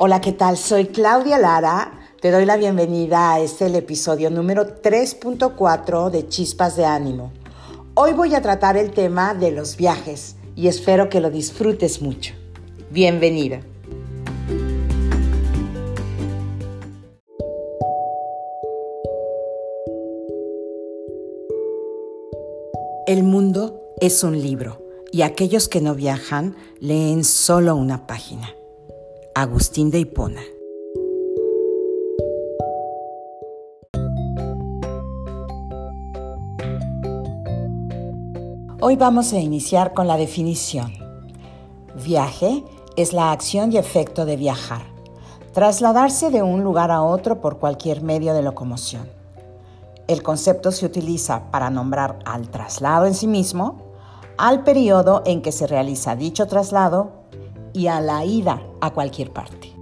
Hola, ¿qué tal? Soy Claudia Lara. Te doy la bienvenida a este episodio número 3.4 de Chispas de Ánimo. Hoy voy a tratar el tema de los viajes y espero que lo disfrutes mucho. Bienvenida. El mundo es un libro y aquellos que no viajan leen solo una página. Agustín de Hipona. Hoy vamos a iniciar con la definición. Viaje es la acción y efecto de viajar, trasladarse de un lugar a otro por cualquier medio de locomoción. El concepto se utiliza para nombrar al traslado en sí mismo, al periodo en que se realiza dicho traslado y a la ida a cualquier parte.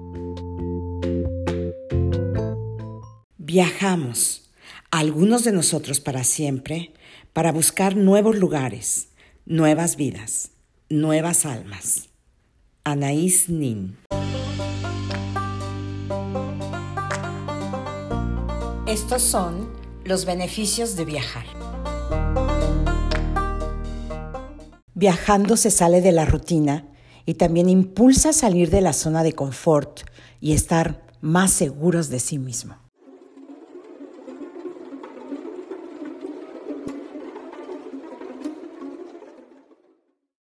Viajamos, algunos de nosotros para siempre, para buscar nuevos lugares, nuevas vidas, nuevas almas. Anaís Nin. Estos son los beneficios de viajar. Viajando se sale de la rutina y también impulsa a salir de la zona de confort y estar más seguros de sí mismo.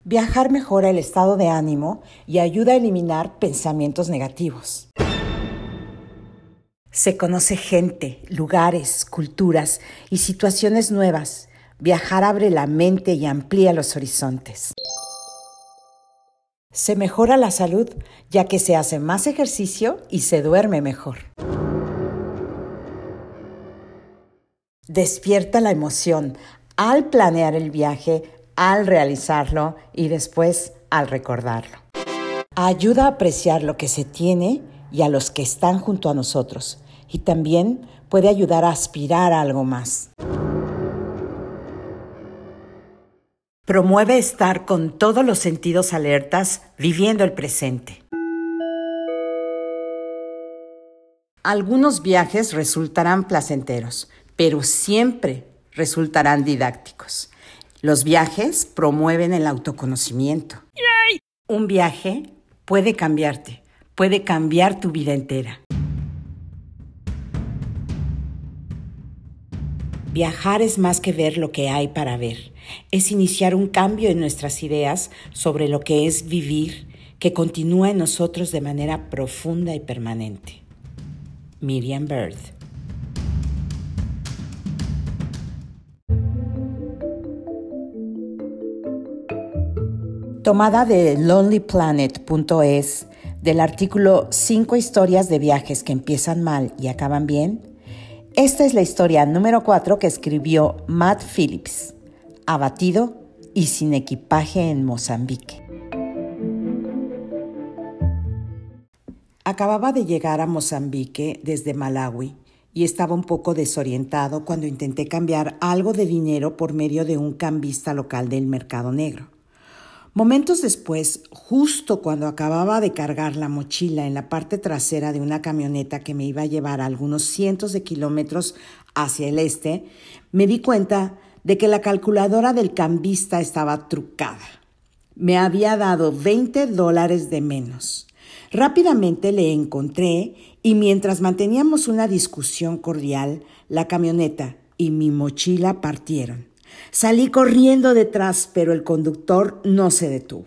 Viajar mejora el estado de ánimo y ayuda a eliminar pensamientos negativos. Se conoce gente, lugares, culturas y situaciones nuevas. Viajar abre la mente y amplía los horizontes. Se mejora la salud ya que se hace más ejercicio y se duerme mejor. Despierta la emoción al planear el viaje, al realizarlo y después al recordarlo. Ayuda a apreciar lo que se tiene y a los que están junto a nosotros y también puede ayudar a aspirar a algo más. Promueve estar con todos los sentidos alertas, viviendo el presente. Algunos viajes resultarán placenteros, pero siempre resultarán didácticos. Los viajes promueven el autoconocimiento. Un viaje puede cambiarte, puede cambiar tu vida entera. Viajar es más que ver lo que hay para ver, es iniciar un cambio en nuestras ideas sobre lo que es vivir que continúa en nosotros de manera profunda y permanente. Miriam Bird. Tomada de lonelyplanet.es del artículo 5 historias de viajes que empiezan mal y acaban bien, esta es la historia número 4 que escribió Matt Phillips, abatido y sin equipaje en Mozambique. Acababa de llegar a Mozambique desde Malawi y estaba un poco desorientado cuando intenté cambiar algo de dinero por medio de un cambista local del mercado negro. Momentos después, justo cuando acababa de cargar la mochila en la parte trasera de una camioneta que me iba a llevar a algunos cientos de kilómetros hacia el este, me di cuenta de que la calculadora del cambista estaba trucada. Me había dado 20 dólares de menos. Rápidamente le encontré y mientras manteníamos una discusión cordial, la camioneta y mi mochila partieron. Salí corriendo detrás, pero el conductor no se detuvo.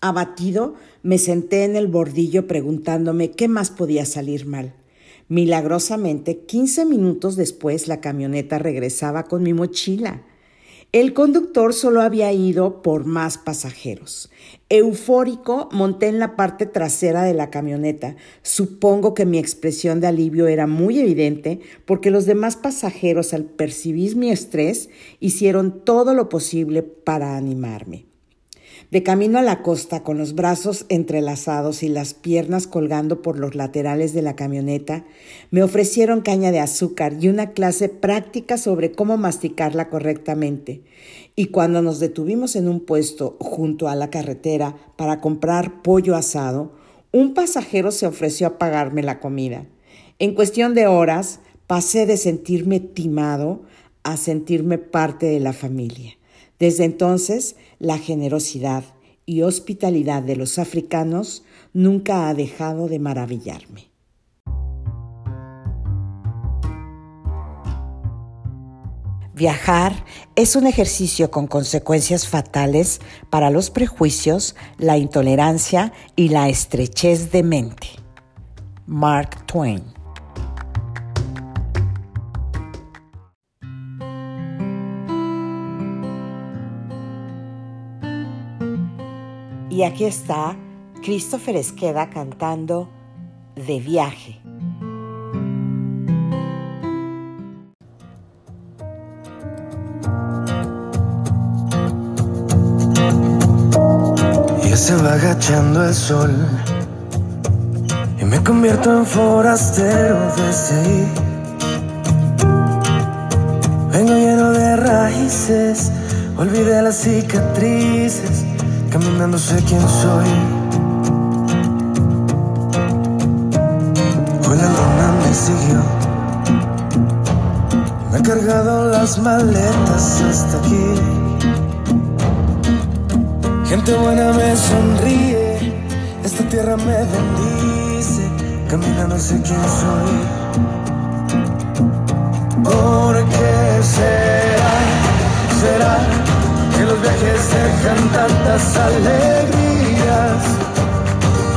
Abatido, me senté en el bordillo preguntándome qué más podía salir mal. Milagrosamente, quince minutos después, la camioneta regresaba con mi mochila. El conductor solo había ido por más pasajeros. Eufórico, monté en la parte trasera de la camioneta. Supongo que mi expresión de alivio era muy evidente porque los demás pasajeros al percibir mi estrés hicieron todo lo posible para animarme. De camino a la costa, con los brazos entrelazados y las piernas colgando por los laterales de la camioneta, me ofrecieron caña de azúcar y una clase práctica sobre cómo masticarla correctamente. Y cuando nos detuvimos en un puesto junto a la carretera para comprar pollo asado, Un pasajero se ofreció a pagarme la comida. En cuestión de horas, pasé de sentirme timado a sentirme parte de la familia. Desde entonces, la generosidad y hospitalidad de los africanos nunca ha dejado de maravillarme. Viajar es un ejercicio con consecuencias fatales para los prejuicios, la intolerancia y la estrechez de mente. Mark Twain Y aquí está Christopher Esqueda cantando De viaje. Y se va agachando el sol y me convierto en forastero desde ahí. Vengo lleno de raíces, olvidé las cicatrices Caminando sé quién soy. Hoy la luna me siguió. Me ha cargado las maletas hasta aquí. Gente buena me sonríe. Esta tierra me bendice. Caminando sé quién soy. ¿Por qué será? Será que los viajes dejan tantas alegrías,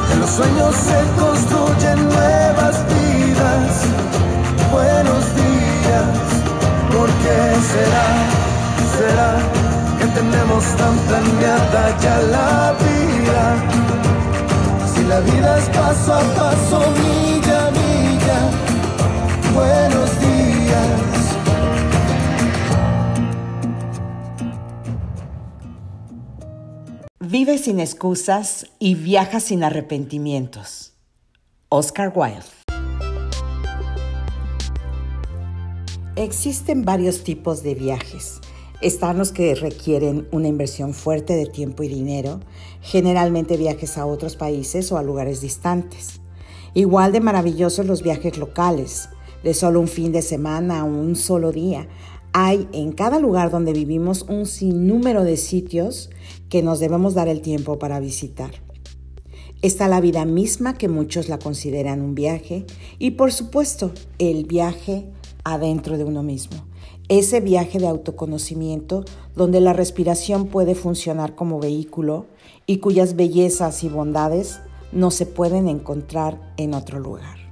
que los sueños se construyen nuevas vidas. Buenos días, ¿por qué será? ¿Será que tenemos tan planeada ya la vida? Si la vida es paso a paso, milla a milla, buenos Vive sin excusas y viaja sin arrepentimientos. Oscar Wilde. Existen varios tipos de viajes. Están los que requieren una inversión fuerte de tiempo y dinero, generalmente viajes a otros países o a lugares distantes. Igual de maravillosos los viajes locales, de solo un fin de semana o un solo día, hay en cada lugar donde vivimos un sinnúmero de sitios que nos debemos dar el tiempo para visitar. Está la vida misma que muchos la consideran un viaje y por supuesto el viaje adentro de uno mismo. Ese viaje de autoconocimiento donde la respiración puede funcionar como vehículo y cuyas bellezas y bondades no se pueden encontrar en otro lugar.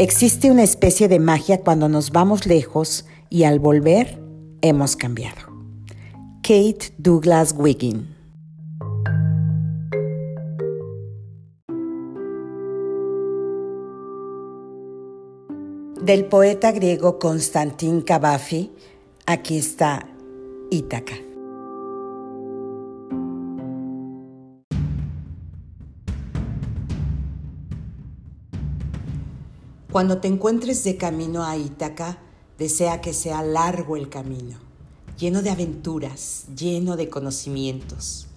Existe una especie de magia cuando nos vamos lejos y al volver hemos cambiado. Kate Douglas Wiggin Del poeta griego Constantín Cavafi, aquí está Ítaca. Cuando te encuentres de camino a Ítaca, desea que sea largo el camino, lleno de aventuras, lleno de conocimientos.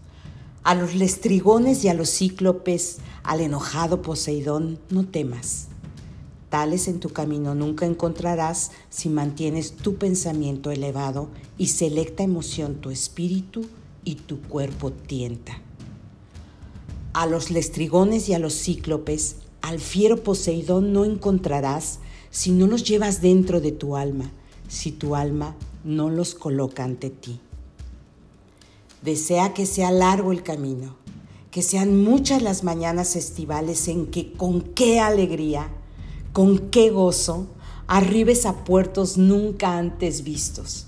A los lestrigones y a los cíclopes, al enojado Poseidón, no temas. Tales en tu camino nunca encontrarás si mantienes tu pensamiento elevado y selecta emoción tu espíritu y tu cuerpo tienta. A los lestrigones y a los cíclopes, al fiero Poseidón no encontrarás si no los llevas dentro de tu alma, si tu alma no los coloca ante ti. Desea que sea largo el camino, que sean muchas las mañanas estivales en que con qué alegría, con qué gozo, arribes a puertos nunca antes vistos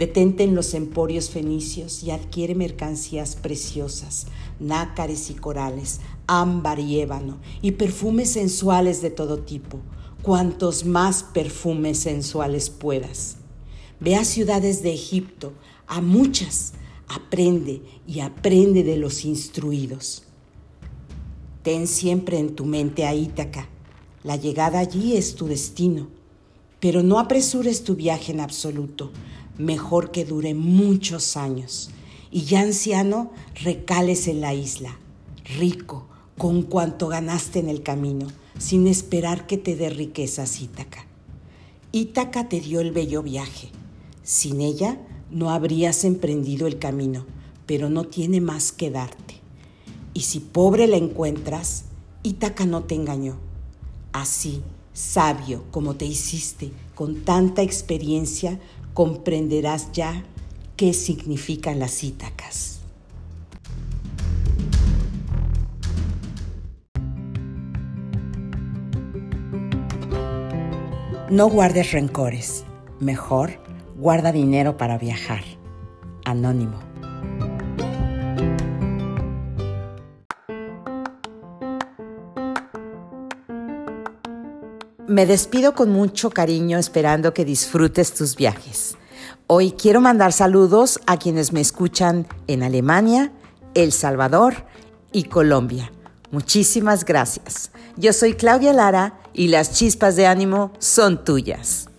Detente en los emporios fenicios y adquiere mercancías preciosas, nácares y corales, ámbar y ébano, y perfumes sensuales de todo tipo, cuantos más perfumes sensuales puedas. Ve a ciudades de Egipto, a muchas, aprende y aprende de los instruidos. Ten siempre en tu mente a Ítaca, la llegada allí es tu destino Pero no apresures tu viaje en absoluto. Mejor que dure muchos años. Y ya anciano, recales en la isla, rico, con cuanto ganaste en el camino, sin esperar que te dé riquezas Ítaca. Ítaca te dio el bello viaje. Sin ella no habrías emprendido el camino, pero no tiene más que darte. Y si pobre la encuentras, Ítaca no te engañó. Así, sabio como te hiciste, con tanta experiencia, comprenderás ya qué significan las Ítacas. No guardes rencores. Mejor, guarda dinero para viajar. Anónimo. Me despido con mucho cariño esperando que disfrutes tus viajes. Hoy quiero mandar saludos a quienes me escuchan en Alemania, El Salvador y Colombia. Muchísimas gracias. Yo soy Claudia Lara y las chispas de ánimo son tuyas.